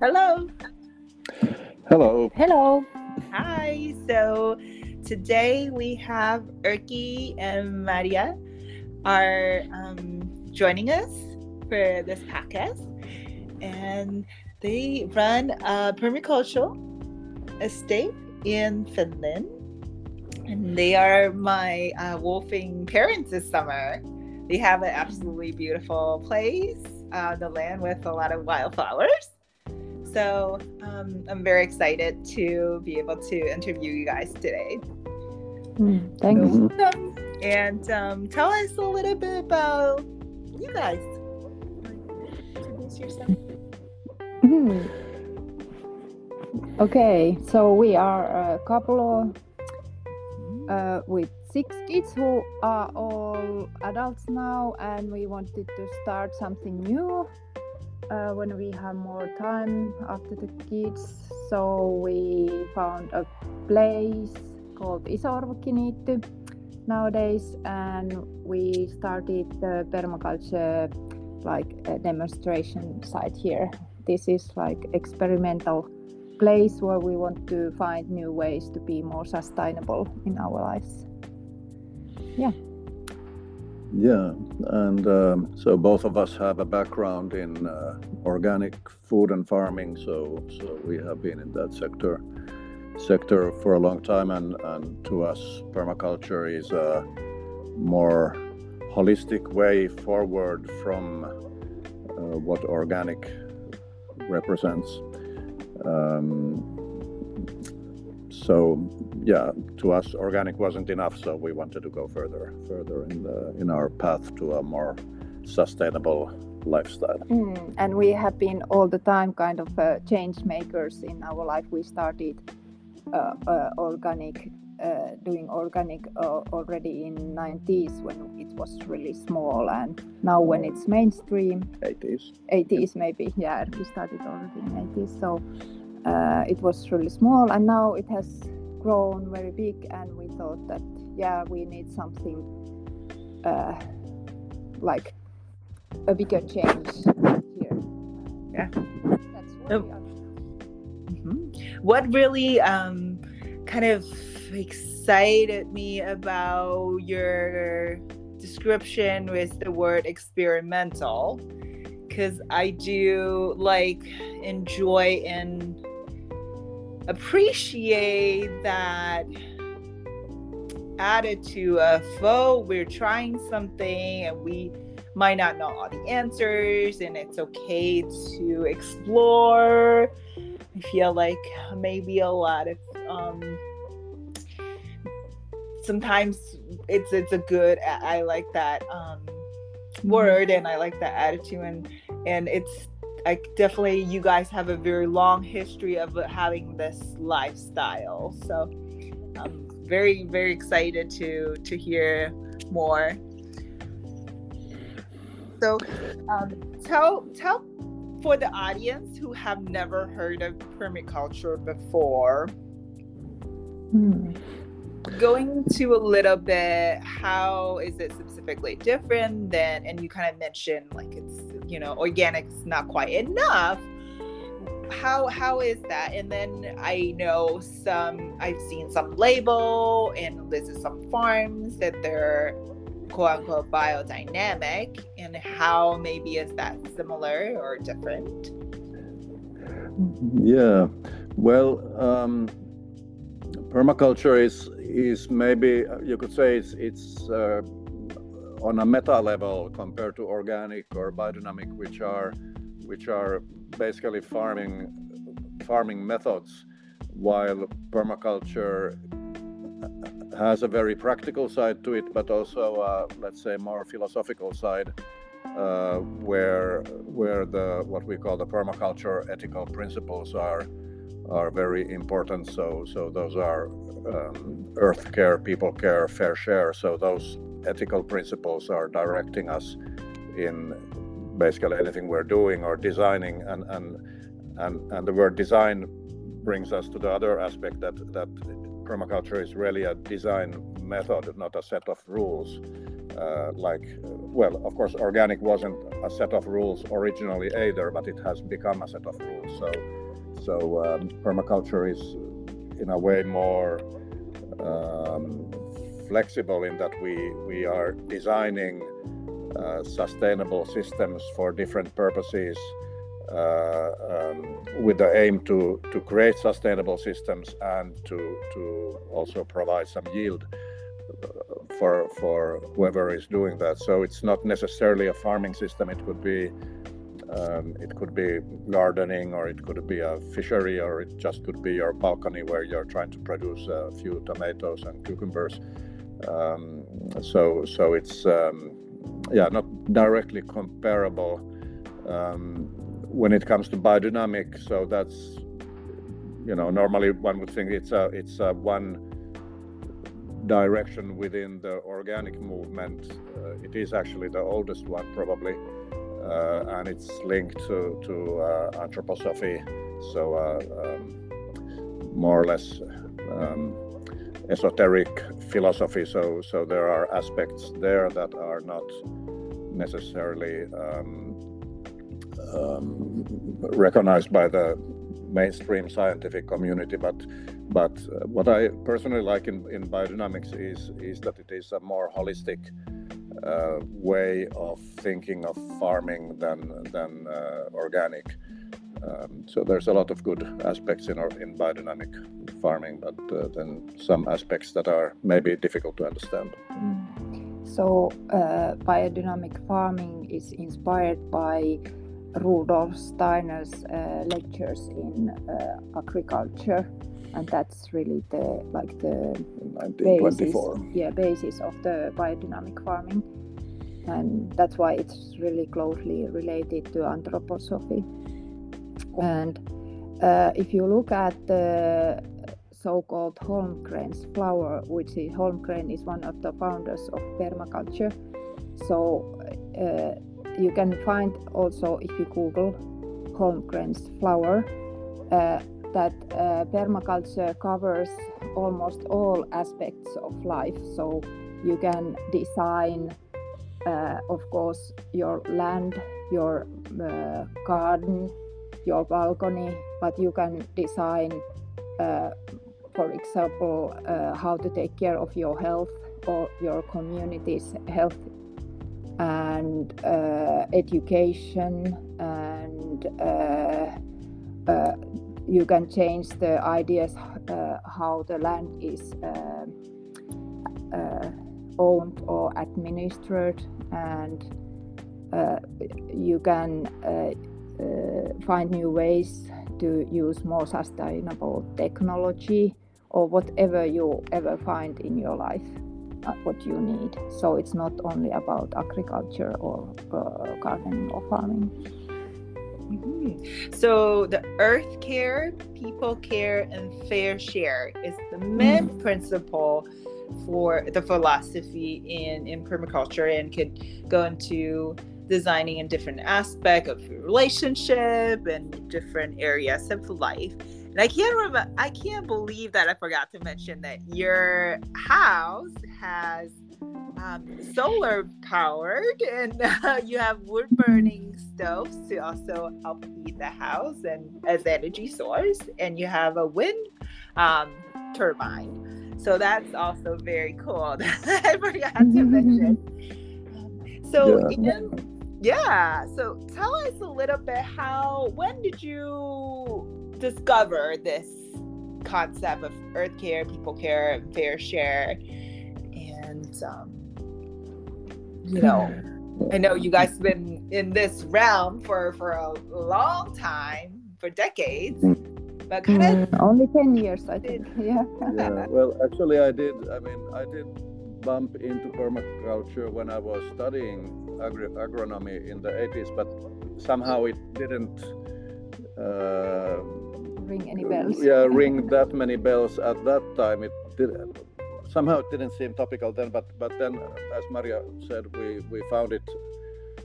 Hello. Hello. Hello. Hi. So today we have Erkki and Marja are um, joining us for this podcast, and they run a permacultural estate in Finland, and they are my uh, WWOOFing parents this summer. They have an absolutely beautiful place, uh, the land with a lot of wildflowers. So um, I'm very excited to be able to interview you guys today. Mm, thanks. So, and um, tell us a little bit about you guys. Introduce yourself. Hmm. Okay, so we are a couple uh, with six kids who are all adults now, and we wanted to start something new uh, when we have more time after the kids. So we found a place called Iso-orvokkiniitty nowadays, and we started the permaculture like a demonstration site here. This is like experimental place where we want to find new ways to be more sustainable in our lives. Yeah. Yeah, and um, so both of us have a background in uh, organic food and farming, so so we have been in that sector sector for a long time, and and to us, permaculture is a more holistic way forward from uh, what organic represents. Um, so yeah, to us, organic wasn't enough, so we wanted to go further, further in the in our path to a more sustainable lifestyle. Mm, and we have been all the time kind of uh, change makers in our life. We started uh, uh, organic, uh, doing organic uh, already in 90s when it was really small, and now when it's mainstream, 80s. 80s maybe. Yeah, we started already in 80s, so uh, it was really small, and now it has grown very big. And we thought that yeah, we need something uh, like a bigger change here. Yeah. That's what Oh. Mhm. What really um, kind of excited me about your description was the word experimental because I do like enjoy and appreciate that attitude of oh we're trying something and we might not know all the answers and it's okay to explore. I feel like maybe a lot of um sometimes it's it's a good I like that um word and I like that attitude and and it's I definitely you guys have a very long history of having this lifestyle. So I'm very very excited to to hear more. So um tell tell for the audience who have never heard of permaculture before, Hmm. going to a little bit, how is it specifically different than, and you kind of mentioned like it's, you know, organic's not quite enough. How how is that? And then I know some I've seen some label and this is some farms that they're quote unquote biodynamic and how maybe is that similar or different? Yeah, well, um, permaculture is is maybe you could say it's it's uh, on a meta level compared to organic or biodynamic, which are which are basically farming farming methods, while permaculture has a very practical side to it, but also uh, let's say more philosophical side, uh, where where the what we call the permaculture ethical principles are are very important. So so those are um, earth care, people care, fair share. So those ethical principles are directing us in basically anything we're doing or designing, and and and, and the word design brings us to the other aspect that that permaculture is really a design method, not a set of rules. uh, like well of course organic wasn't a set of rules originally either but it has become a set of rules so so um, permaculture is in a way more um, flexible in that we we are designing uh, sustainable systems for different purposes uh, um, with the aim to, to create sustainable systems and to, to also provide some yield uh, for, for whoever is doing that. So it's not necessarily a farming system. It could be um, it could be gardening, or it could be a fishery, or it just could be your balcony where you're trying to produce a few tomatoes and cucumbers. Um, so, so it's um, yeah, not directly comparable. Um, when it comes to biodynamic, so that's you know normally one would think it's a it's a one direction within the organic movement. Uh, it is actually the oldest one probably, uh, and it's linked to to uh, anthroposophy. So uh, um, more or less. Um, esoteric philosophy so so there are aspects there that are not necessarily um, um, recognized by the mainstream scientific community. But but uh, what I personally like in, in biodynamics is is that it is a more holistic uh, way of thinking of farming than than uh, organic. Um, so there's a lot of good aspects in our, in biodynamic farming, but uh, then some aspects that are maybe difficult to understand. Mm. So uh, biodynamic farming is inspired by Rudolf Steiner's uh, lectures in uh, agriculture, and that's really the like the basis, yeah, basis of the biodynamic farming, and that's why it's really closely related to anthroposophy. And uh, if you look at the so-called Holmgren's flower, which is Holmgren is one of the founders of permaculture. So uh, you can find also if you Google Holmgren's flower uh, that uh, permaculture covers almost all aspects of life. So you can design, uh, of course, your land, your uh, garden, your balcony, but you can design, uh, for example, uh, how to take care of your health or your community's health and uh, education and uh, uh, you can change the ideas uh, how the land is uh, uh, owned or administered and you can find new ways to use more sustainable technology or whatever you ever find in your life what you need. So it's not only about agriculture or uh, gardening or farming. Mm-hmm. So the earth care, people care, and fair share is the main mm. principle for the philosophy in, in permaculture and could go into designing in different aspect of your relationship and different areas of life. And I can't remember I can't believe that I forgot to mention that your house has um, solar powered and uh, you have wood burning stoves to also help heat the house and as energy source and you have a wind um, turbine so that's also very cool i forgot to mention so yeah. Yeah so tell us a little bit how when did you discover this concept of earth care people care and fair share? And um, you know i know you guys have been in this realm for for a long time for decades but kind of mm, only 10 years i think yeah. yeah well actually i did i mean i did bump into permaculture when i was studying agri- agronomy in the 80s but somehow it didn't uh, ring any bells yeah ring that many bells at that time it did somehow it didn't seem topical then, but but then, as Marja said, we we found it,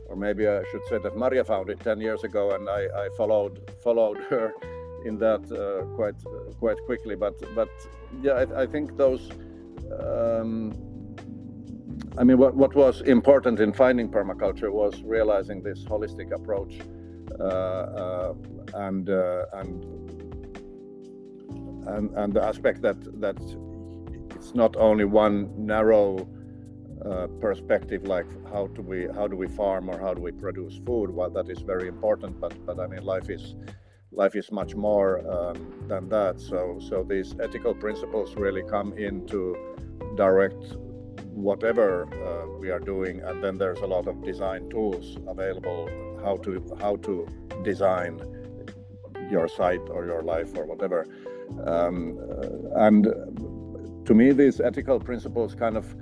or maybe I should say that Marja found it ten years ago, and I, I followed followed her in that uh, quite quite quickly. But but yeah, I, I think those um, I mean, what, what was important in finding permaculture was realizing this holistic approach uh, uh, and, uh, and and and the aspect that that it's not only one narrow uh, perspective like how do we how do we farm or how do we produce food? Well that is very important but but i mean life is life is much more um, than that. So so these ethical principles really come into direct whatever uh, we are doing and then there's a lot of design tools available how to how to design your site or your life or whatever. Um, uh, and to me these ethical principles kind of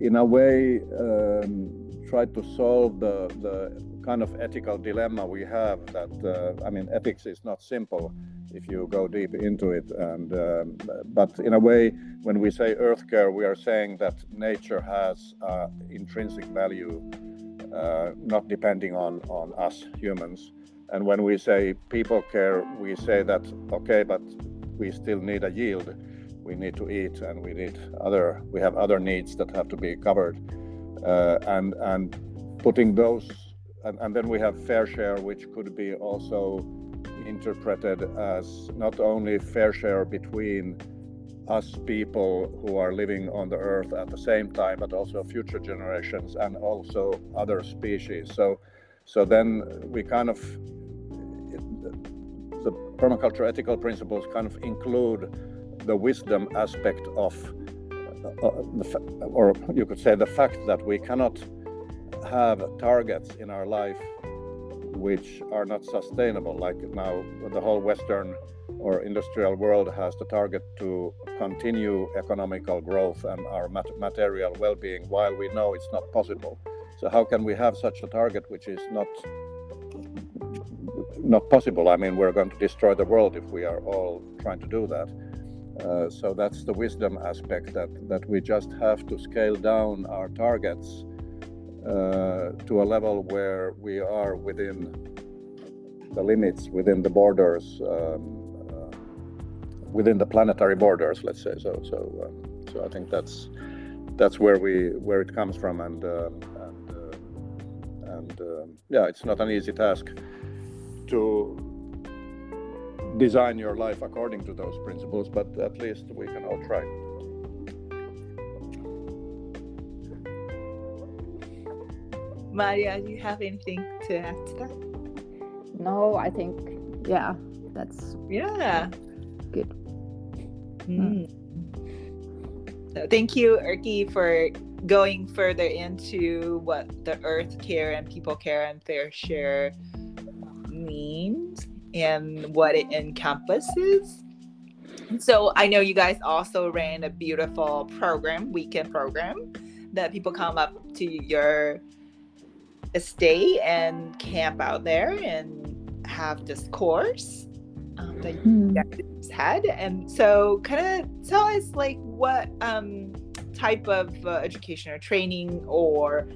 in a way um, try to solve the the kind of ethical dilemma we have that uh, I mean ethics is not simple if you go deep into it. And um, but in a way when we say earth care we are saying that nature has uh, intrinsic value uh, not depending on on us humans. And when we say people care we say that okay but we still need a yield. We need to eat and we need other we have other needs that have to be covered. Uh, and and putting those and, and then we have fair share which could be also interpreted as not only fair share between us people who are living on the earth at the same time but also future generations and also other species. So so then we kind of the permaculture ethical principles kind of include the wisdom aspect of, uh, uh or you could say the fact that we cannot have targets in our life which are not sustainable. Like now, the whole Western or industrial world has the target to continue economical growth and our mat- material well being while we know it's not possible. So, how can we have such a target which is not? Not possible. I mean, we're going to destroy the world if we are all trying to do that. Uh, so that's the wisdom aspect that, that we just have to scale down our targets uh, to a level where we are within the limits, within the borders, um, uh, within the planetary borders, let's say. So, so, um, so I think that's that's where we where it comes from, and um, and uh, and um, yeah, it's not an easy task to design your life according to those principles, but at least we can all try. Marja, do you have anything to add to that? No, I think, yeah, that's yeah good. Mm. So thank you, Erkki, for going further into what the earth care and people care and fair share means and what it encompasses. So I know you guys also ran a beautiful program, weekend program, that people come up to your estate and camp out there and have this course um, that you hmm. guys had. And so, kind of tell us like what um, type of uh, education or training or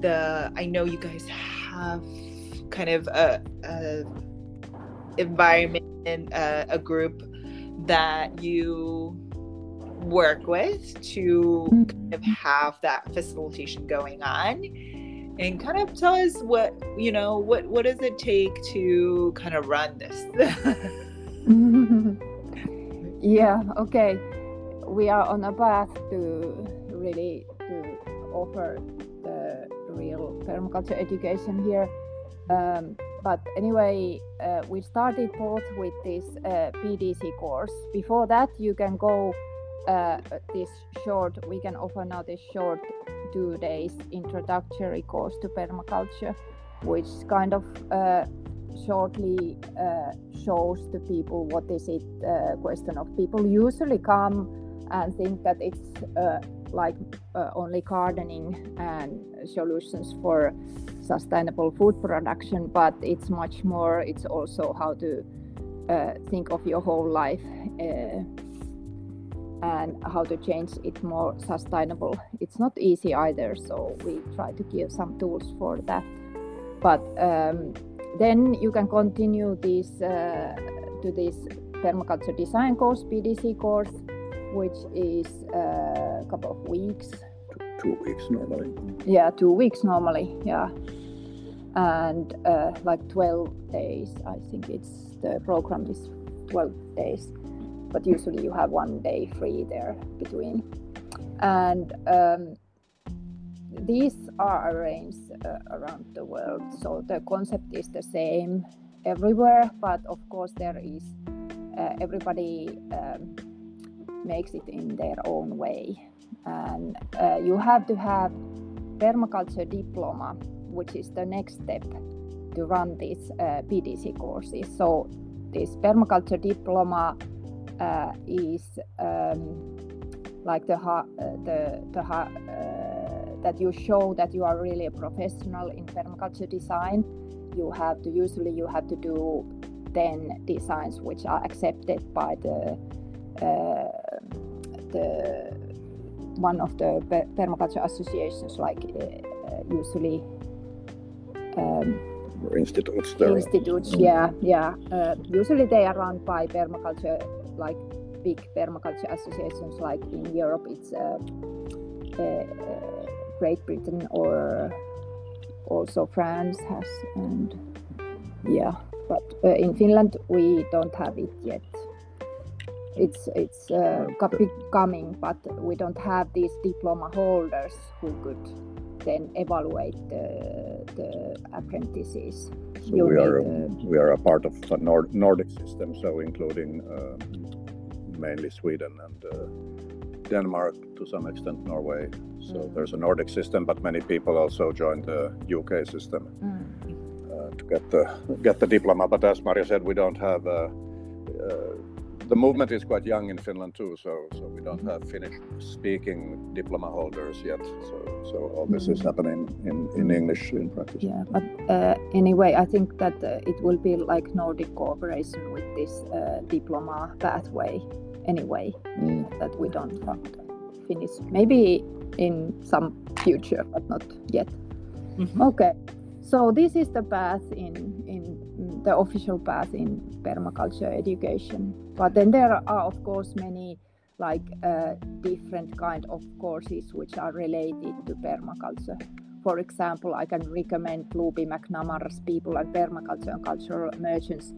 the. I know you guys have kind of a, a environment and uh, a group that you work with to kind of have that facilitation going on and kind of tell us what you know what what does it take to kind of run this? Yeah okay. We are on a path to really to offer the real permaculture education here. Um, but anyway, uh, we started both with this uh, PDC course. Before that, you can go uh, this short, we can offer now this short two days introductory course to permaculture, which kind of uh, shortly uh, shows to people what is it uh, question of. People usually come and think that it's like only gardening and solutions for sustainable food production, but it's much more, it's also how to uh, think of your whole life uh, and how to change it more sustainable. It's not easy either, so we try to give some tools for that. But um, then you can continue this uh, to this permaculture design course, PDC course, which is uh, a couple of weeks, two weeks normally. Yeah, two weeks normally. Yeah, and uh, like 12 days. I think it's the program is 12 days, but usually you have one day free there between. And um, these are arranged uh, around the world, so the concept is the same everywhere, but of course there is uh, everybody um, makes it in their own way, and uh, you have to have permaculture diploma, which is the next step to run these uh, PDC courses. So this permaculture diploma uh, is um, like the uh, the the uh, that you show that you are really a professional in permaculture design you have to usually you have to do 10 designs which are accepted by the uh, the one of the permaculture associations like usually um, institutes institutes yeah yeah. Uh, usually they are run by permaculture like big permaculture associations like in europe it's uh, uh, great britain or also France has, and yeah, but uh, in Finland we don't have it yet. It's it's uh, coming, but we don't have these diploma holders who could then evaluate the, the apprentices. So we are the... we are a part of the Nord- Nordic system, so including uh, mainly Sweden and uh, Denmark, to some extent Norway. So mm. there's a Nordic system, but many people also join the UK system mm. uh, to get the get the diploma. But as Marja said, we don't have. Uh, uh, the movement is quite young in Finland too, so so we don't have Finnish-speaking diploma holders yet. So so all this is mm. happening in, in English in practice. Yeah, but uh, anyway, I think that uh, it will be like Nordic cooperation with this uh, diploma pathway anyway mm. that we don't want to finish maybe in some future but not yet mm-hmm. okay so this is the path in in the official path in permaculture education but then there are of course many like uh, different kind of courses which are related to permaculture for example i can recommend Looby Macnamara's people and permaculture and cultural emergence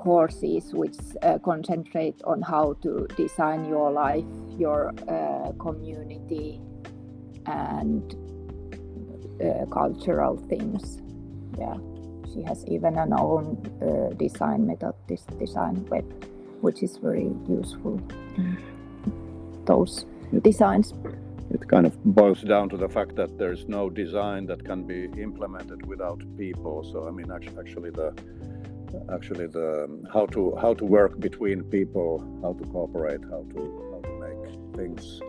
courses which uh, concentrate on how to design your life, your uh, community, and uh, cultural things. Yeah, she has even an own uh, design method, this design web, which is very useful. Mm. Those designs. It kind of boils down to the fact that there's no design that can be implemented without people. So I mean, actually, actually the actually the how to how to work between people, how to cooperate, how to how to make things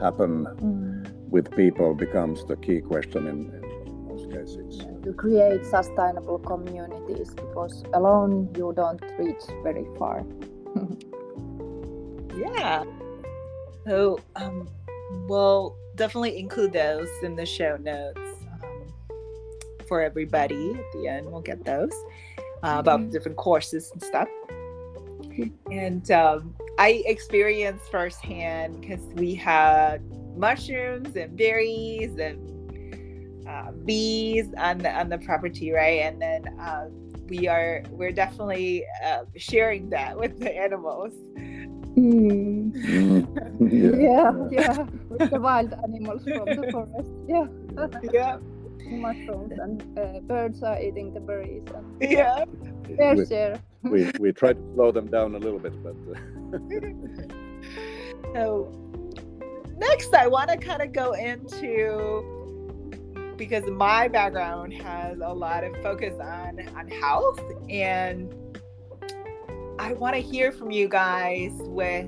happen mm. with people becomes the key question in, in, in most cases. To create sustainable communities, because alone you don't reach very far. yeah. So, um, we'll definitely include those in the show notes um, for everybody. At the end, we'll get those uh, about mm-hmm. different courses and stuff. And um, I experienced firsthand because we had mushrooms and berries and uh, bees on the on the property, right? And then uh, we are we're definitely uh, sharing that with the animals. Mm. yeah, yeah, with the wild animals from the forest. Yeah. yeah mushrooms and uh, birds are eating the berries. And, yeah. Fair we, share. we, we try to slow them down a little bit, but. Uh... so, next, I want to kind of go into because my background has a lot of focus on on health and I want to hear from you guys with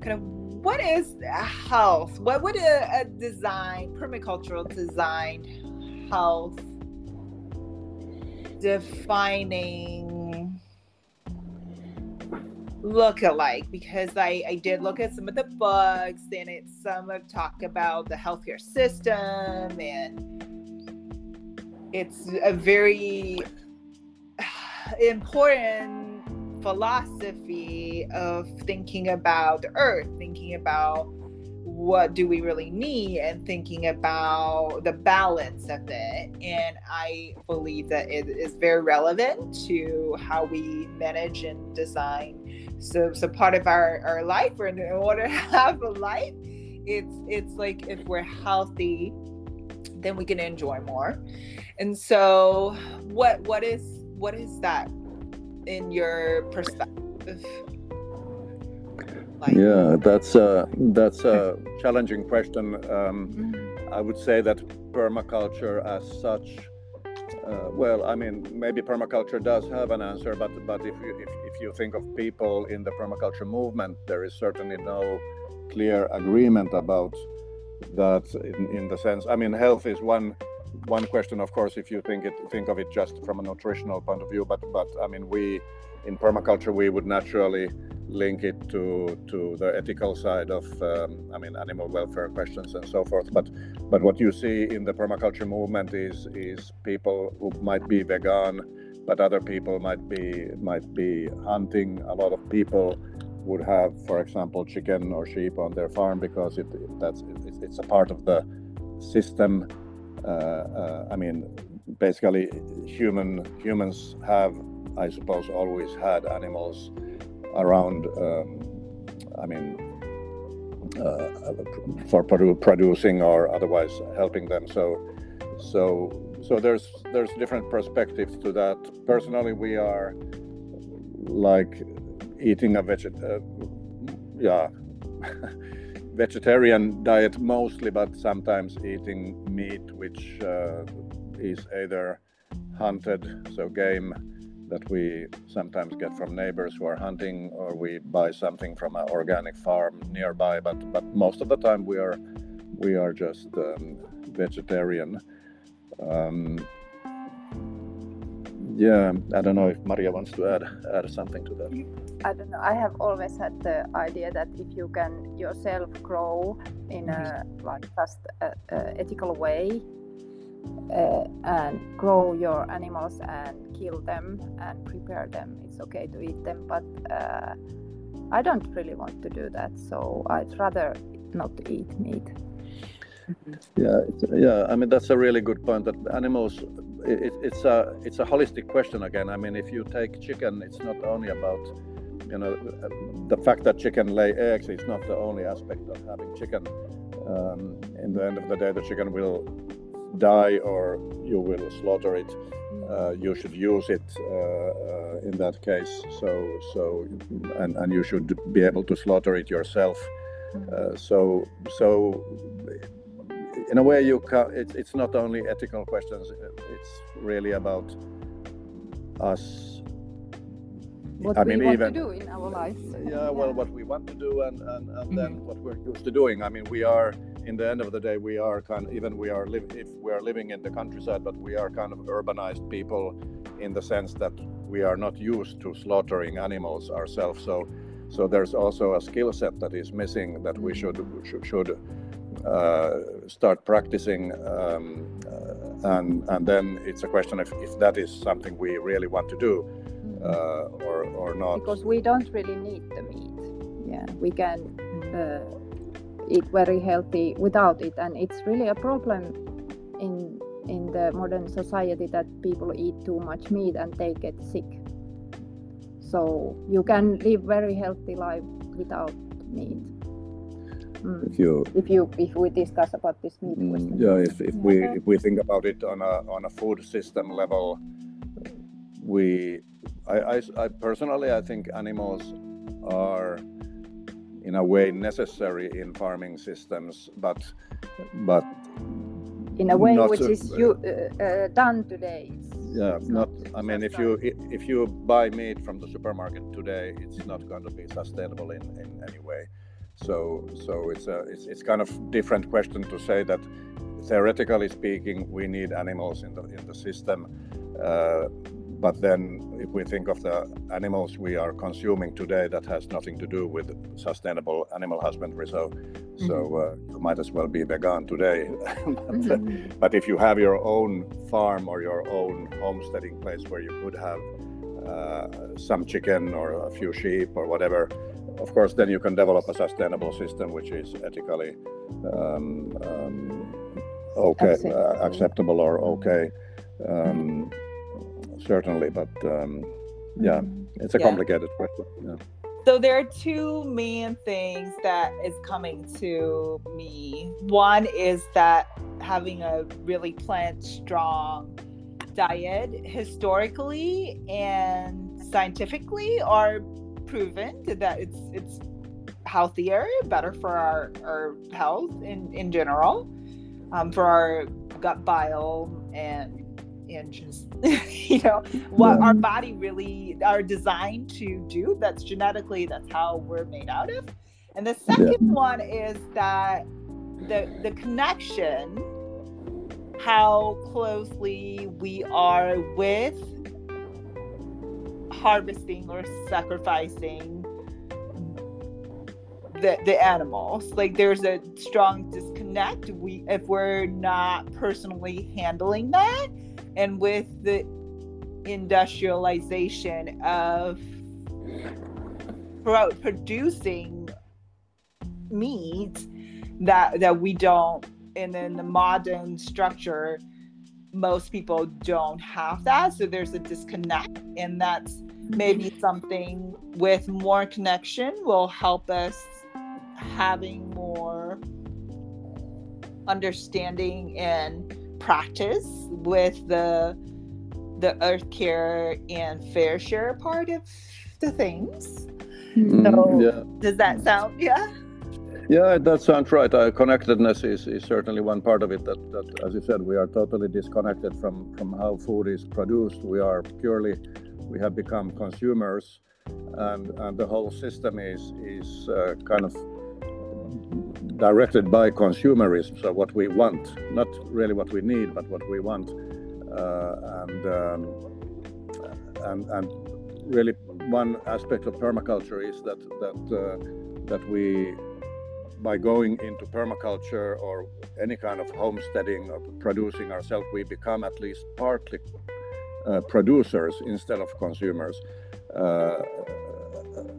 kind of what is health? What would a, a design, permacultural design health defining look alike? Because I, I did look at some of the books and it's some of talk about the healthcare system and it's a very important philosophy of thinking about the earth, thinking about what do we really need and thinking about the balance of it. And i believe that it is very relevant to how we manage and design. So so part of our our life or in order to have a life it's it's like if we're healthy then we can enjoy more. And so what what is what is that in your perspective like, yeah that's a that's a challenging question um, mm-hmm. i would say that permaculture as such uh, well i mean maybe permaculture does have an answer but but if you if, if you think of people in the permaculture movement there is certainly no clear agreement about that in, in the sense i mean health is one one question of course if you think it think of it just from a nutritional point of view but but i mean we in permaculture we would naturally link it to to the ethical side of um, i mean animal welfare questions and so forth. But but what you see in the permaculture movement is is people who might be vegan but other people might be might be hunting. A lot of people would have for example chicken or sheep on their farm because it that's it's, it's a part of the system i mean basically human humans have i suppose always had animals around, um, I mean, uh, for produ- producing or otherwise helping them. So, so, so there's there's different perspectives to that. Personally, we are like eating a veget, uh, yeah, vegetarian diet mostly, but sometimes eating meat, which uh, is either hunted, so game that we sometimes get from neighbors who are hunting or we buy something from an organic farm nearby but but most of the time we are we are just um, vegetarian. Um, yeah i don't know if marja wants to add add something to that i don't know i have always had the idea that if you can yourself grow in a like just a, a ethical way uh, and grow your animals and kill them and prepare them. It's okay to eat them, but uh, I don't really want to do that. So I'd rather not eat meat. Yeah, yeah. I mean that's a really good point. That animals, it, it's a it's a holistic question again. I mean, if you take chicken, it's not only about you know the fact that chicken lay eggs. It's not the only aspect of having chicken. Um, in the end of the day, the chicken will die or you will slaughter it, uh, you should use it uh, uh, in that case. So so and and you should be able to slaughter it yourself. Uh, so so in a way you can it's it's not only ethical questions. It's really about us what I mean, even, to do in our lives. Yeah, well, what we want to do and, and, and mm-hmm. then what we're used to doing. I mean, we are, in the end of the day, we are kind of, even we are, li- if we are living in the countryside, but we are kind of urbanized people in the sense that we are not used to slaughtering animals ourselves. So, so there's also a skill set that is missing that we should, should, should uh, start practicing. Um, uh, and, and then it's a question of if that is something we really want to do uh, or or not. Because we don't really need the meat. Yeah we can uh, eat very healthy without it and it's really a problem in in the modern society that people eat too much meat and they get sick. So you can live very healthy life without meat Mm. if you if you if we discuss about this meat mm, question. yeah if, if we if we think about it on a on a food system level we I, I, I personally I think animals are in a way necessary in farming systems, but but in a way which is you, uh, uh, done today. yeah, not, not. I mean, if you if you buy meat from the supermarket today, it's not going to be sustainable in, in any way. So so it's a it's, it's kind of different question to say that theoretically speaking, we need animals in the in the system. Uh, but then, if we think of the animals we are consuming today, that has nothing to do with sustainable animal husbandry. So, mm-hmm. so uh, you might as well be vegan today. but, mm-hmm. but, if you have your own farm or your own homesteading place where you could have uh, some chicken or a few sheep or whatever, of course, then you can develop a sustainable system which is ethically um, um, okay, acceptable. Uh, acceptable. or okay. Um, certainly, but um, yeah, mm-hmm. it's a yeah. complicated question. Yeah. So there are two main things that is coming to me. One is that having a really plant strong diet historically and scientifically are proven that it's it's healthier, better for our, our health in, in general, um, for our gut bile and and just you know what our body really are designed to do that's genetically that's how we're made out of and the second yeah. one is that the the connection how closely we are with harvesting or sacrificing the the animals. Like there's a strong disconnect. We if we're not personally handling that and with the industrialization of producing meat that that we don't and then the modern structure most people don't have that so there's a disconnect and that's maybe something with more connection will help us having more understanding and practice with the the earth care and fair share part of the things. Mm, so yeah. does that sound yeah? Yeah, that sounds right. Uh, connectedness is, is certainly one part of it. That, that, as you said, we are totally disconnected from from how food is produced. We are purely, we have become consumers, and and the whole system is is uh, kind of directed by consumerism. So what we want, not really what we need, but what we want, uh, and um, and and really one aspect of permaculture is that that uh, that we by going into permaculture or any kind of homesteading or producing ourselves, we become at least partly uh, producers instead of consumers, uh,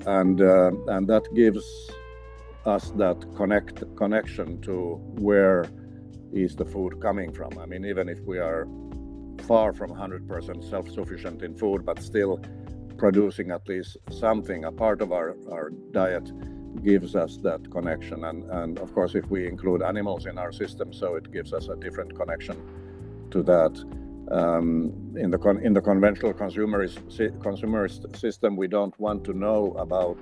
and uh, and that gives us that connect connection to where is the food coming from. I mean, even if we are far from 100% self-sufficient in food, but still producing at least something, a part of our, our diet gives us that connection. And, and of course, if we include animals in our system, so it gives us a different connection to that. Um, in the con- in the conventional consumerist consumerist system, we don't want to know about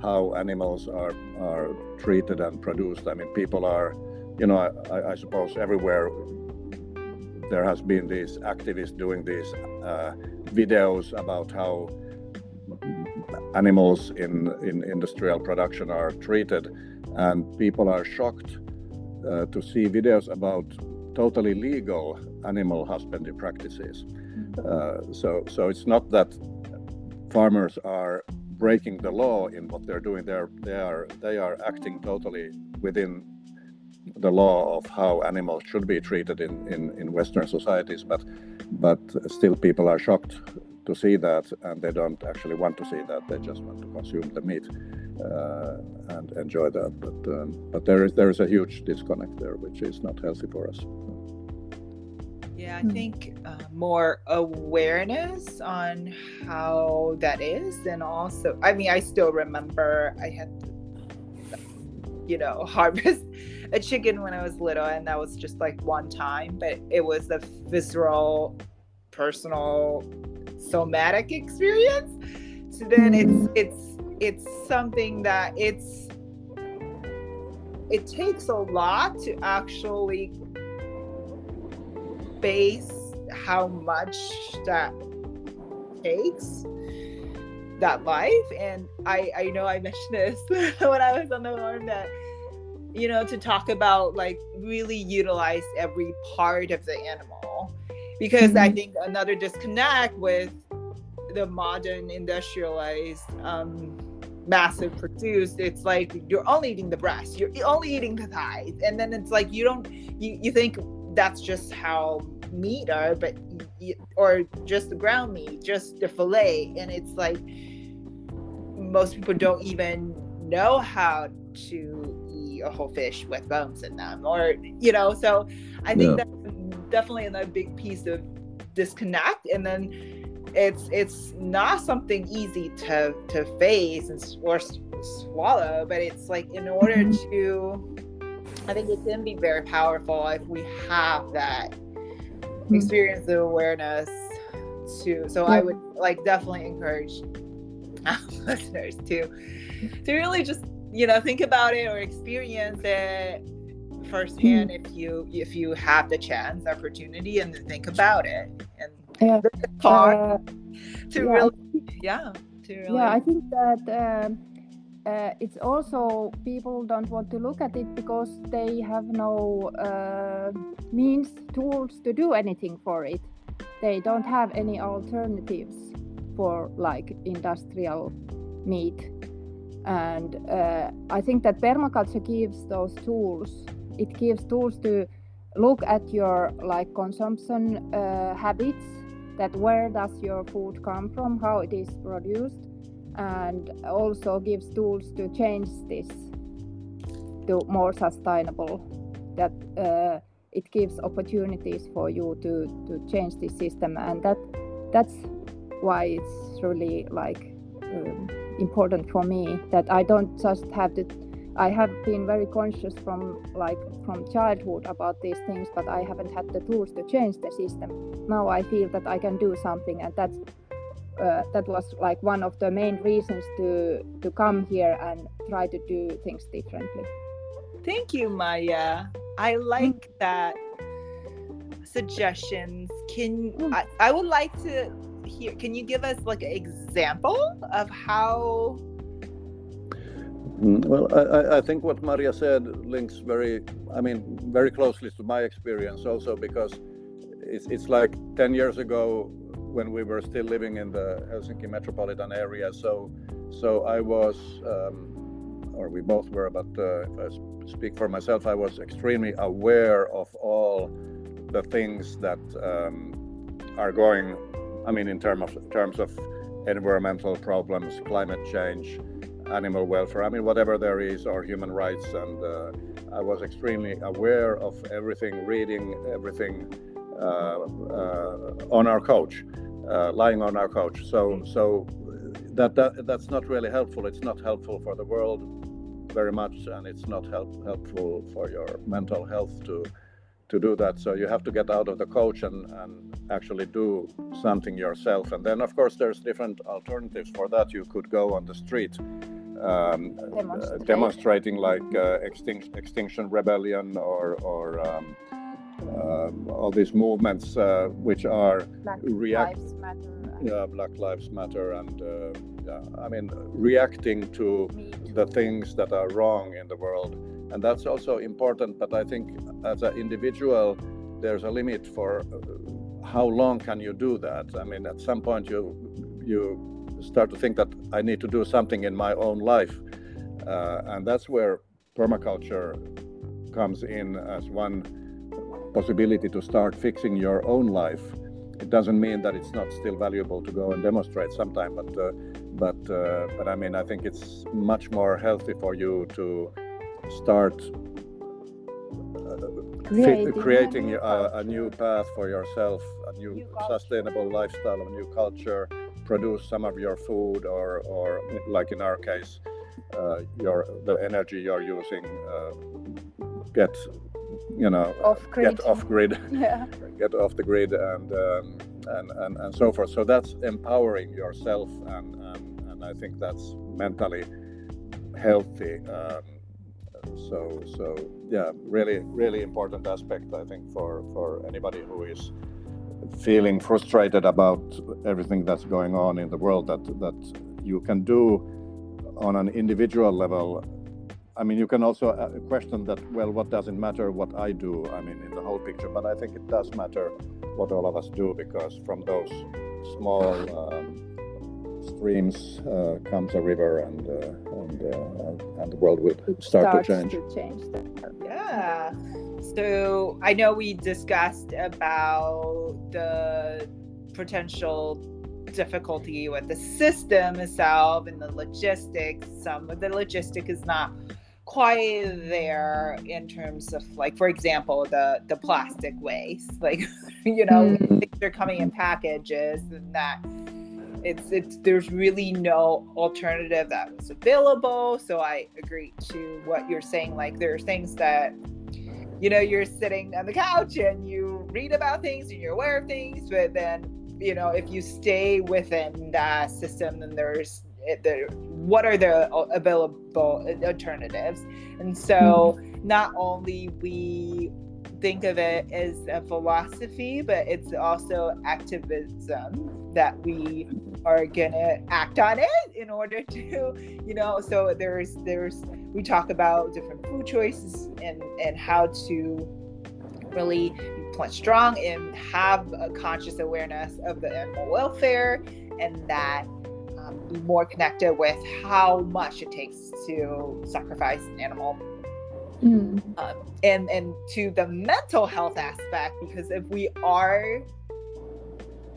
how animals are are treated and produced. I mean, people are, you know, I, I suppose everywhere there has been these activists doing these uh, videos about how animals in, in industrial production are treated, and people are shocked uh, to see videos about totally legal animal husbandry practices. Uh, so, so it's not that farmers are breaking the law in what they're doing. They're they are they are acting totally within the law of how animals should be treated in, in, in Western societies, but but still people are shocked to see that, and they don't actually want to see that. They just want to consume the meat uh, and enjoy that. But um, but there is there is a huge disconnect there, which is not healthy for us. Yeah, I think uh, more awareness on how that is, and also, I mean, I still remember I had to, you know, harvest a chicken when I was little, and that was just like one time, but it was a visceral, personal, somatic experience. So then it's mm-hmm. it's it's something that it's it takes a lot to actually base how much that takes that life and i i know i mentioned this when i was on the farm that you know to talk about like really utilize every part of the animal because mm-hmm. i think another disconnect with the modern industrialized um massive produced it's like you're only eating the breast you're only eating the thighs and then it's like you don't you, you think that's just how meat are, but or just the ground meat, just the fillet, and it's like most people don't even know how to eat a whole fish with bones in them or you know so i think Yeah. that's definitely another big piece of disconnect and then it's it's not something easy to to face and or swallow but it's like in order Mhm. to i think it can be very powerful if we have that Mm. experience of awareness to so i would like definitely encourage listeners to to really just you know think about it or experience it firsthand if you if you have the chance opportunity and think about it. And Yeah. it's hard Uh, to yeah, I really yeah to really yeah i think that um, uh, it's also people don't want to look at it because they have no uh, means tools to do anything for it. They don't have any alternatives for like industrial meat. And uh, i think that permaculture gives those tools it gives tools to look at your like consumption uh, habits that where does your food come from how it is produced and also gives tools to change this to more sustainable that uh, it gives opportunities for you to to change this system and that that's why it's really like um, important for me that i don't just have to i have been very conscious from like from childhood about these things but i haven't had the tools to change the system now i feel that i can do something and that's uh, that was like one of the main reasons to to come here and try to do things differently Thank you, Marja. I like that suggestions. Can Mm. I, I would like to hear can you give us like an example of how Mm, Well, I, I- think what Marja said links very, I mean, very closely to my experience also because it's, it's like 10 years ago when we were still living in the Helsinki metropolitan area. So, so I was, um, or we both were, but uh, if I speak for myself, I was extremely aware of all the things that um, are going, I mean, in terms of, terms of environmental problems, climate change, animal welfare, I mean, whatever there is, or human rights. And uh, I was extremely aware of everything, reading everything uh, uh, on our couch, uh, lying on our couch. So, so that, that that's not really helpful. It's not helpful for the world very much, and it's not help, helpful for your mental health to to do that. So you have to get out of the coach and, and actually do something yourself. And then, of course, there's different alternatives for that. You could go on the street um, uh, demonstrating like uh, extinction, extinction rebellion or, or um, um, all these movements uh, which are black React- lives matter. yeah, Black Lives Matter and uh, yeah, I mean reacting to the things that are wrong in the world. And that's also important but i think as an individual there's a limit for how long can you do that? I mean at some point you you start to think that i need to do something in my own life. Uh, and that's where permaculture comes in as one possibility to start fixing your own life. It doesn't mean that it's not still valuable to go and demonstrate sometime but uh, but uh, but i mean i think it's much more healthy for you to start Creating fi- a new a, a new path for yourself a new, New sustainable lifestyle a new culture produce some of your food or or like in our case uh, your the energy you're using uh, get you know off grid get off grid yeah get off the grid and um, and, and and so forth. So that's empowering yourself, and and, and I think that's mentally healthy. Um, so so yeah, really really important aspect I think for for anybody who is feeling frustrated about everything that's going on in the world that that you can do on an individual level I mean, you can also uh, question that. Well, what does it matter what I do? I mean, in the whole picture, but I think it does matter what all of us do because from those small um, streams uh, comes a river, and uh, and uh, and the world will start to change. to change Yeah. So I know we discussed about the potential difficulty with the system itself and the logistics. Some of the logistic is not quite there in terms of like for example the the plastic waste like you know mm. things are coming in packages and that it's it's there's really no alternative that was available so i agree to what you're saying like there are things that you know you're sitting on the couch and you read about things and you're aware of things but then you know if you stay within that system then there's the, what are the available alternatives and so mm-hmm. not only we think of it as a philosophy but it's also activism that we are gonna act on it in order to you know so there's there's we talk about different food choices and and how to really be strong and have a conscious awareness of the animal welfare and that um, be more connected with how much it takes to sacrifice an animal mm. um, and and to the mental health aspect because if we are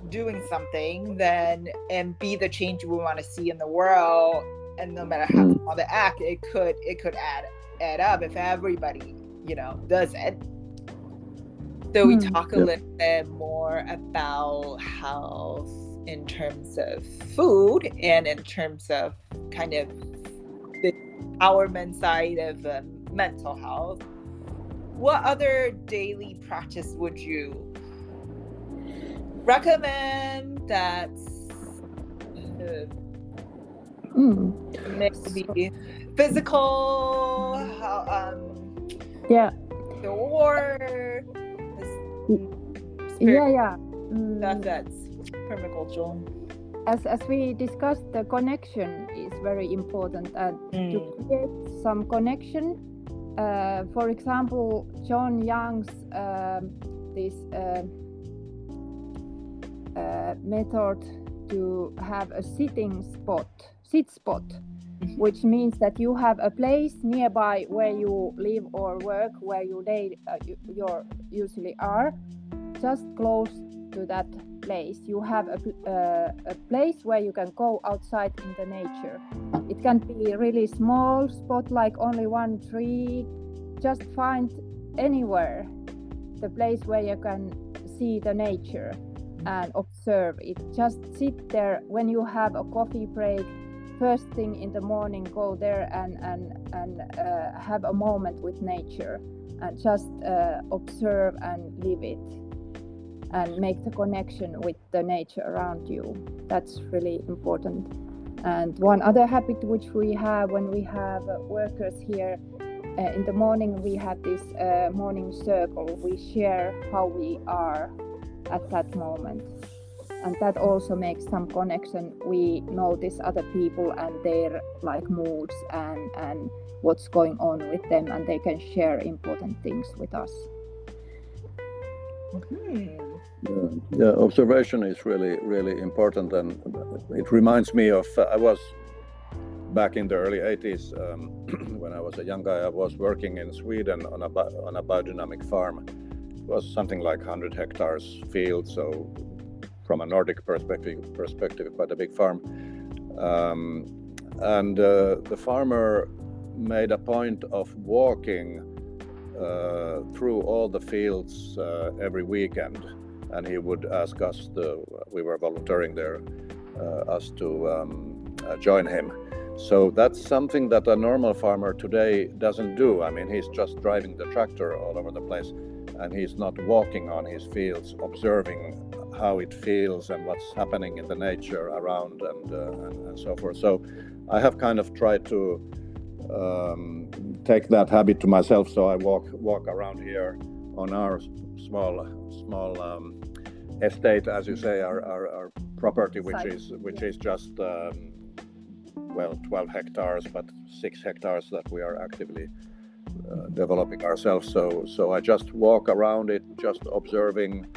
doing something then and be the change we want to see in the world and no matter how small the act it could it could add add up if everybody you know does it. So we talk a little bit more about health in terms of food and in terms of kind of the empowerment side of um, mental health what other daily practice would you recommend that uh, mm. maybe physical um, yeah or yeah yeah mm. that, that's permaculture as, as we discussed the connection is very important and mm. to create some connection uh, for example jon young's uh, this uh, uh, method to have a sitting spot, sit spot, which means that you have a place nearby where you live or work, where you day uh, you your usually are, just close to that place. You have a, uh, a place where you can go outside in the nature. It can be really small spot, like only one tree. Just find anywhere the place where you can see the nature and observe it. Just sit there when you have a coffee break. First thing in the morning, go there and and and uh, have a moment with nature, and just uh, observe and live it, and make the connection with the nature around you. That's really important. And one other habit which we have when we have workers here uh, in the morning, we have this uh, morning circle. We share how we are at that moment and that also makes some connection we notice other people and their like moods and and what's going on with them and they can share important things with us. Yeah, yeah, observation is really really important and it reminds me of uh, i was back in the early 80s um, when i was a young guy i was working in sweden on a, on a biodynamic farm. It was something like 100 hectares field, so from a Nordic perspective, perspective quite a big farm. Um, and uh, the farmer made a point of walking uh, through all the fields uh, every weekend, and he would ask us to. We were volunteering there, uh, us to um, uh, join him. So that's something that a normal farmer today doesn't do. I mean, he's just driving the tractor all over the place and he's not walking on his fields, observing how it feels and what's happening in the nature around and, uh, and, and, so forth. So I have kind of tried to um, take that habit to myself. So I walk walk around here on our small small um, estate, as you say, our, our, our property, which is which is just um, well 12 hectares, but six hectares that we are actively uh, developing ourselves. So so I just walk around it, just observing.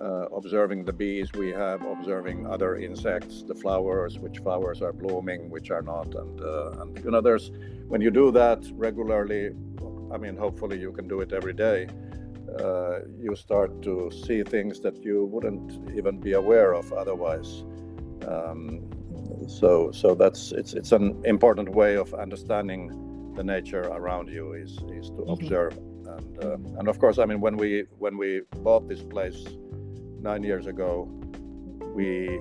Uh, observing the bees we have, observing other insects, the flowers, which flowers are blooming, which are not, and uh, and you know, there's when you do that regularly, I mean, hopefully you can do it every day. Uh, you start to see things that you wouldn't even be aware of otherwise. Um, so so that's it's it's an important way of understanding the nature around you is is to Mhm. observe and uh, and of course I mean when we when we bought this place nine years ago we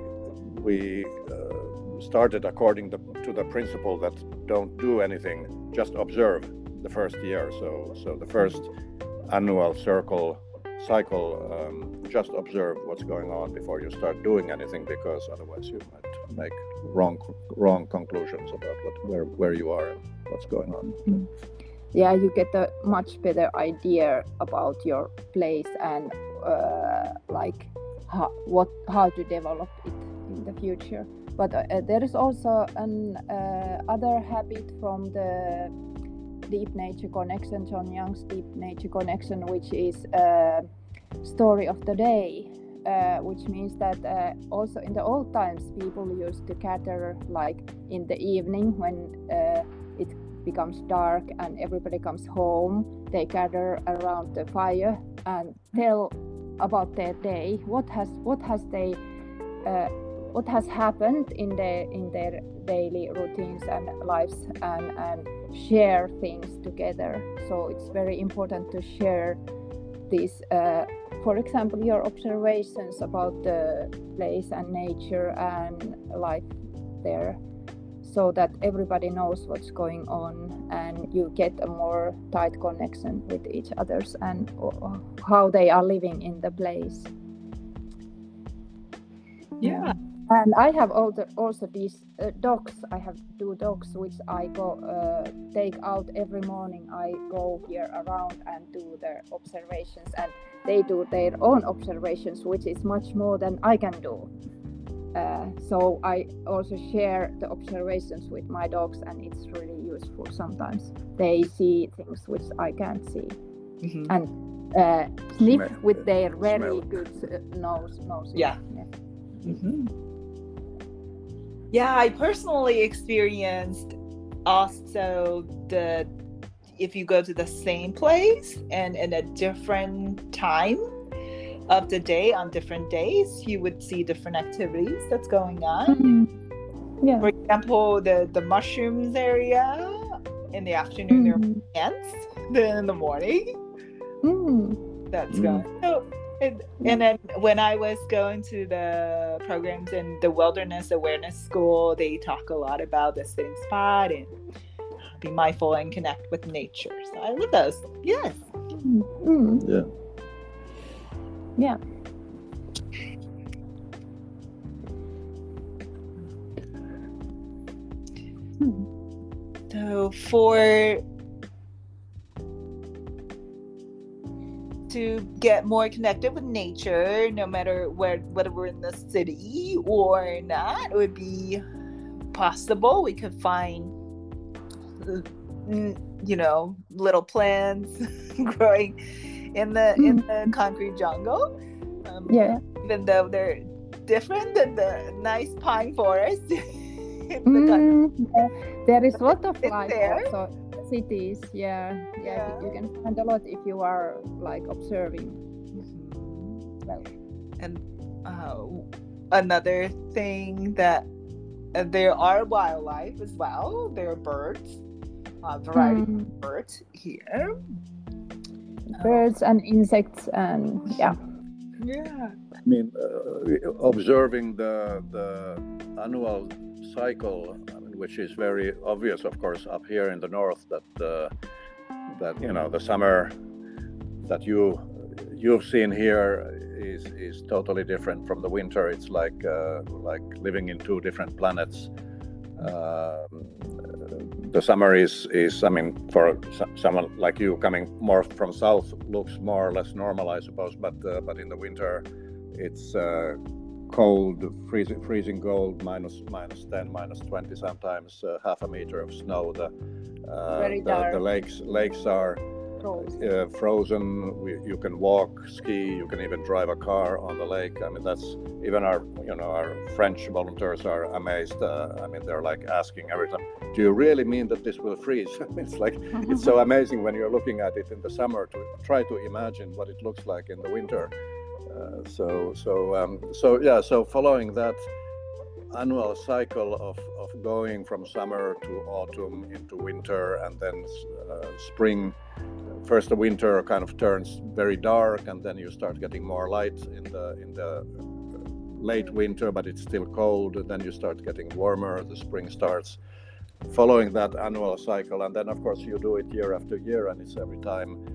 we uh, started according the, to the principle that don't do anything just observe the first year so so the first annual circle cycle um, just observe what's going on before you start doing anything because otherwise you might make wrong wrong conclusions about what where where you are and what's going on. Yeah you get a much better idea about your place and uh, like how, what how to develop it in the future. But uh, there is also an uh, other habit from the deep nature connection jon young's deep nature connection which is uh, story of the day uh, which means that uh, also in the old times people used to gather like in the evening when uh, it becomes dark and everybody comes home they gather around the fire and tell about their day. What has what has they uh, what has happened in their in their daily routines and lives and and share things together so it's very important to share these uh, for example your observations about the place and nature and life there so that everybody knows what's going on and you get a more tight connection with each others and uh, how they are living in the place Yeah. And i have also also these uh, dogs i have two dogs which i go uh, take out every morning i go here around and do their observations and they do their own observations which is much more than i can do uh, so i also share the observations with my dogs and it's really useful sometimes they see things which i can't see Mhm. and uh, sniff Smell- with their very smell. good uh, nose nose Yeah. Mhm. Yeah, I personally experienced also the if you go to the same place and in a different time of the day on different days, you would see different activities that's going on. Mhm. yeah For example, the the mushrooms area in the afternoon there are Mhm. ants. Then in the morning Mm. that's Mm. going. So, and, and then when I was going to the programs in the Wilderness Awareness School, they talk a lot about the sitting spot and be mindful and connect with nature. So I love those. Yes. Mm. Mm. yeah Yeah. So for to get more connected with nature, no matter where whether we're in the city or not, it would be possible we could find mm, you know little plants growing in the in the concrete jungle. Um, Yeah. even though they're different than the nice pine forest in the. Mm, yeah. There is a lot of life there. also cities. Yeah. yeah. Yeah. You can find a lot if you are like observing. Well. And uh, another thing that uh, there are wildlife as well. There are birds, a variety Mm, of birds here. birds and insects and yeah. Yeah. I mean, uh, observing the the annual cycle, I mean, which is very obvious, of course, up here in the north. That uh, that you know the summer that you you've seen here is is totally different from the winter. It's like uh, like living in two different planets. Um, the summer is is I mean for someone like you coming more from south looks more or less normal I suppose but uh, but in the winter it's uh, cold freezing freezing cold minus minus 10 minus 20 sometimes uh, half a meter of snow the uh, the, the lakes lakes are uh, frozen. We, you can walk, ski. You can even drive a car on the lake. I mean, that's even our, you know, our French volunteers are amazed. Uh, I mean, they're like asking every time, "Do you really mean that this will freeze?" it's like it's so amazing when you're looking at it in the summer to try to imagine what it looks like in the winter. Uh, so, so, um, so yeah. So, following that, annual cycle of, of going from summer to autumn into winter and then uh, spring first the winter kind of turns very dark and then you start getting more light in the in the late winter but it's still cold then you start getting warmer the spring starts following that annual cycle and then of course you do it year after year and it's every time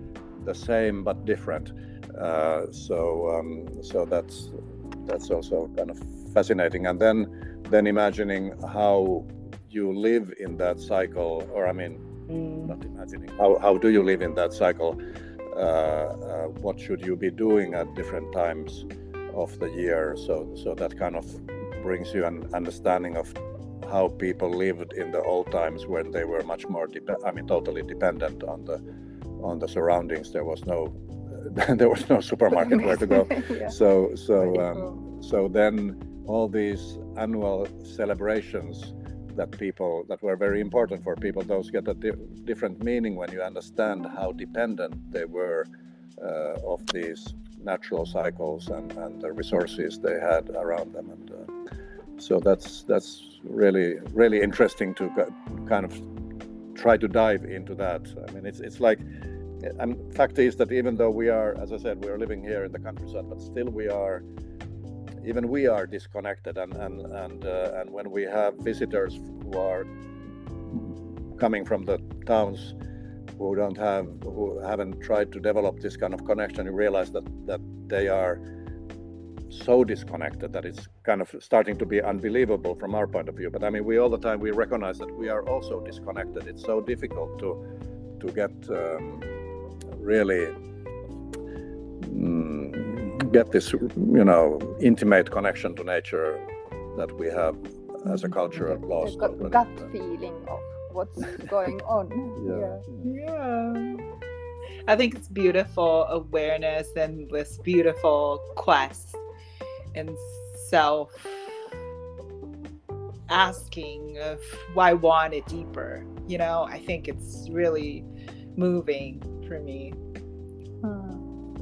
the same but different uh, so um, so that's that's also kind of fascinating. And then then imagining how you live in that cycle or i mean mm. not imagining how, how do you live in that cycle? Uh, uh, what should you be doing at different times of the year? So so that kind of brings you an understanding of how people lived in the old times when they were much more dep- i mean totally dependent on the on the surroundings. There was no there was no supermarket where to go. Yeah. so so um, so then all these annual celebrations that people that were very important for people those get a di- different meaning when you understand how dependent they were uh, of these natural cycles and, and the resources they had around them. And uh, so that's that's really really interesting to kind of try to dive into that. I mean it's it's like and fact is that even though we are as i said we are living here in the countryside but still we are even we are disconnected. And and and, uh, and when we have visitors who are coming from the towns who don't have who haven't tried to develop this kind of connection you realize that that they are so disconnected that it's kind of starting to be unbelievable from our point of view. But i mean we all the time we recognize that we are also disconnected. It's so difficult to to get um, really mm, get this you know intimate connection to nature that we have as a culture lost the gut feeling of what's going on. Yeah. yeah. I think it's beautiful awareness and this beautiful quest and self asking of why want it deeper you know? I think it's really moving for me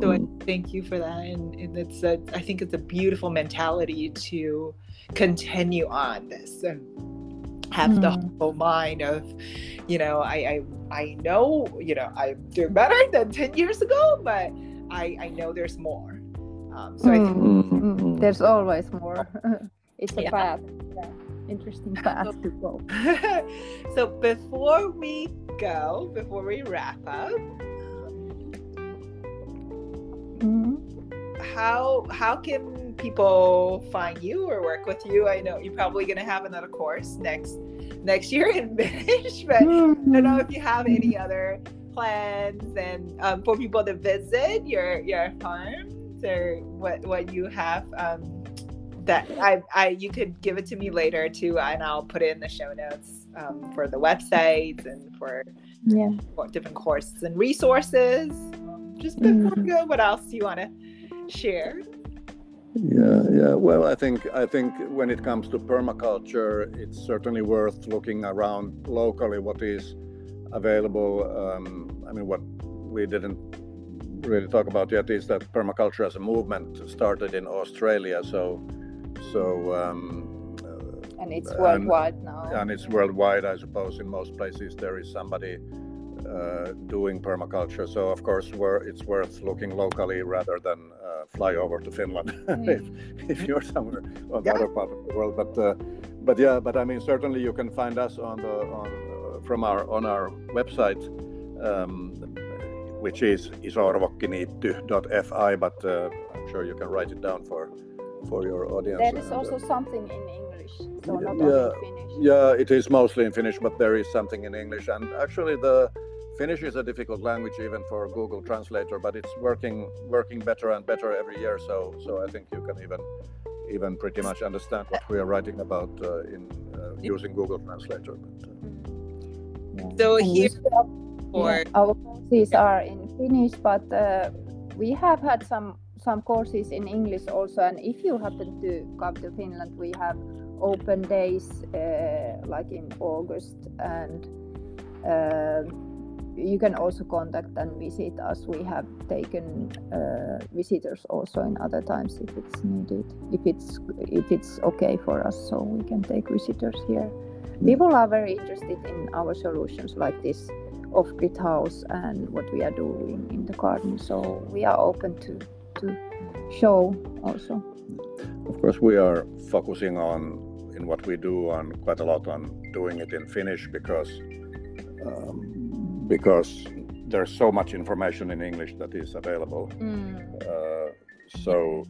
so I thank you for that, and, and it's a, I think it's a beautiful mentality to continue on this and have mm. the whole mind of, you know, I, I I know, you know, I'm doing better than ten years ago, but I I know there's more. Um, so mm. I think mm. there's always more. it's a yeah. path. Yeah. Interesting path to go. so before we go, before we wrap up, Mm-hmm. How how can people find you or work with you? I know you're probably going to have another course next next year in Finnish, but mm-hmm. I don't know if you have any other plans and um, for people to visit your your farm or what what you have um, that I, I you could give it to me later too and I'll put it in the show notes um, for the websites and for yeah for different courses and resources just before we go, what else do you want to share? Yeah, yeah. Well, I think I think when it comes to permaculture, it's certainly worth looking around locally what is available. Um, I mean, what we didn't really talk about yet is that permaculture as a movement started in Australia. So, so. Um, and it's worldwide and, now. And it's worldwide, I suppose. In most places, there is somebody uh, doing permaculture. So of course, it's worth looking locally rather than uh, fly over to Finland if, if, you're somewhere on the yeah. other part of the world. But uh, but yeah, but I mean certainly you can find us on the on uh, from our on our website. Um, which is iso-orvokkiniitty.fi, but uh, I'm sure you can write it down for for your audience. There is also something in English, so not yeah, only Finnish. Yeah, it is mostly in Finnish, but there is something in English, and actually the Finnish is a difficult language even for Google Translator, but it's working working better and better every year. So so I think you can even even pretty much understand what we are writing about uh, in uh, using Google Translator. But, uh, so here, for... yeah, our courses are in Finnish, but uh, we have had some some courses in English also. And if you happen to come to Finland, we have open days uh, like in August and uh, you can also contact and visit us. We have taken uh, visitors also in other times if it's needed, if it's if it's okay for us, so we can take visitors here. People are very interested in our solutions like this off-grid house and what we are doing in the garden. So we are open to to show also. Of course, we are focusing on in what we do on quite a lot on doing it in Finnish because um, because there's so much information in English that is available. Mm. Uh, so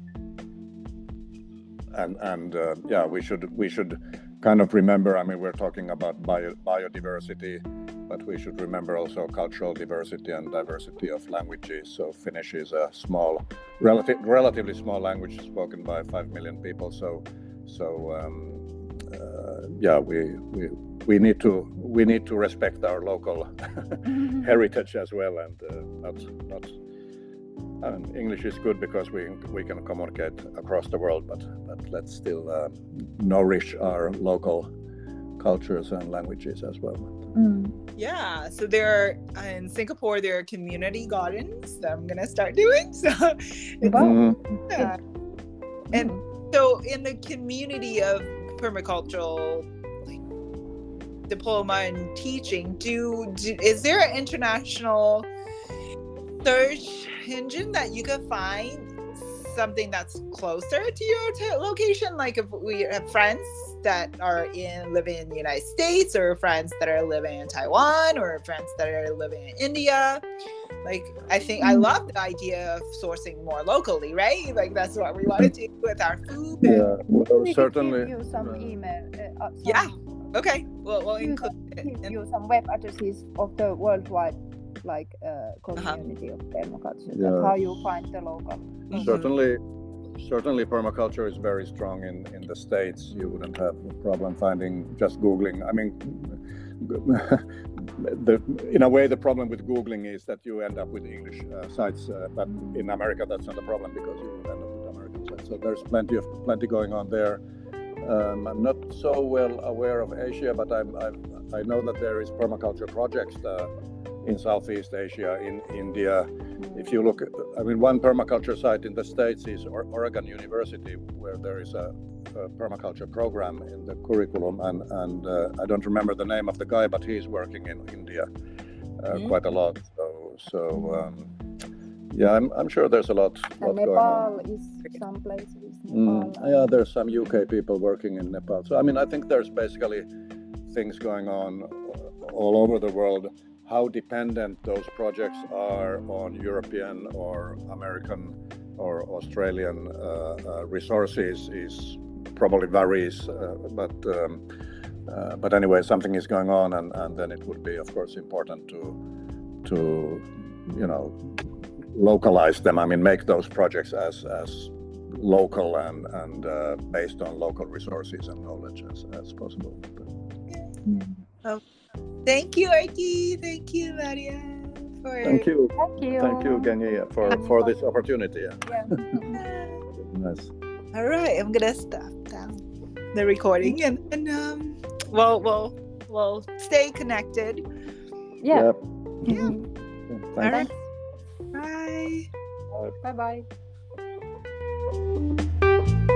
and and uh, yeah, we should we should kind of remember. I mean, we're talking about bio, biodiversity, but we should remember also cultural diversity and diversity of languages. So Finnish is a small, relative, relatively small language spoken by five million people. So so um, yeah, we we we need to we need to respect our local heritage as well, and uh, not not. And English is good because we we can communicate across the world, but but let's still uh, nourish our local cultures and languages as well. Mm. Yeah, so there are in Singapore there are community gardens that I'm gonna start doing. So, Wow. Mhm. yeah. and so in the community of permacultural like, diploma and teaching, do, do is there an international search engine that you could find something that's closer to your t- location? Like if we have friends that are in living in the United States, or friends that are living in Taiwan, or friends that are living in India. Like I think I Mm. love the idea of sourcing more locally, right? Like that's what we want to do with our food. and- Yeah, well, We certainly. give you some email. Uh, uh, some, Yeah. Okay, well we'll include it. give in- you some web addresses of the worldwide like uh, Uh-huh. community of permaculture. Yeah. That's how you find the local. Mhm. Certainly, certainly, permaculture is very strong in, in the states. You wouldn't have a problem finding just googling. I mean, the, in a way, the problem with googling is that you end up with English uh, sites, uh, but in America, that's not a problem because you end up with American sites. So there's plenty of plenty going on there. Um, I'm not so well aware of Asia, but I'm, I know that there is permaculture projects uh, in Southeast Asia, in India, if you look at, I mean, one permaculture site in the States is Oregon University, where there is a, a permaculture program in the curriculum. And, and uh, I don't remember the name of the guy, but he's working in India uh, Mhm. quite a lot. So, so um, yeah, I'm, I'm sure there's a lot, lot And going on. Nepal is some places. Mm, yeah, there's some UK people working in Nepal. So, I mean, I think there's basically things going on all over the world. How dependent those projects are on European or American or Australian uh, uh, resources is probably varies. Uh, but um, uh, but anyway, something is going on, and, and then it would be, of course, important to to you know localize them. I mean, make those projects as as local and and uh, based on local resources and knowledge as, as possible. Mm. Thank you, Erkki. Thank you, Marja. For Thank you, Thank you. thank you, Gengi, for for this opportunity. Yeah. Yeah. Nice. All right, I'm gonna stop down the recording and, and um, we'll we'll we'll stay connected. yeah. Yeah. Thank All right. Thanks. Bye. Bye bye.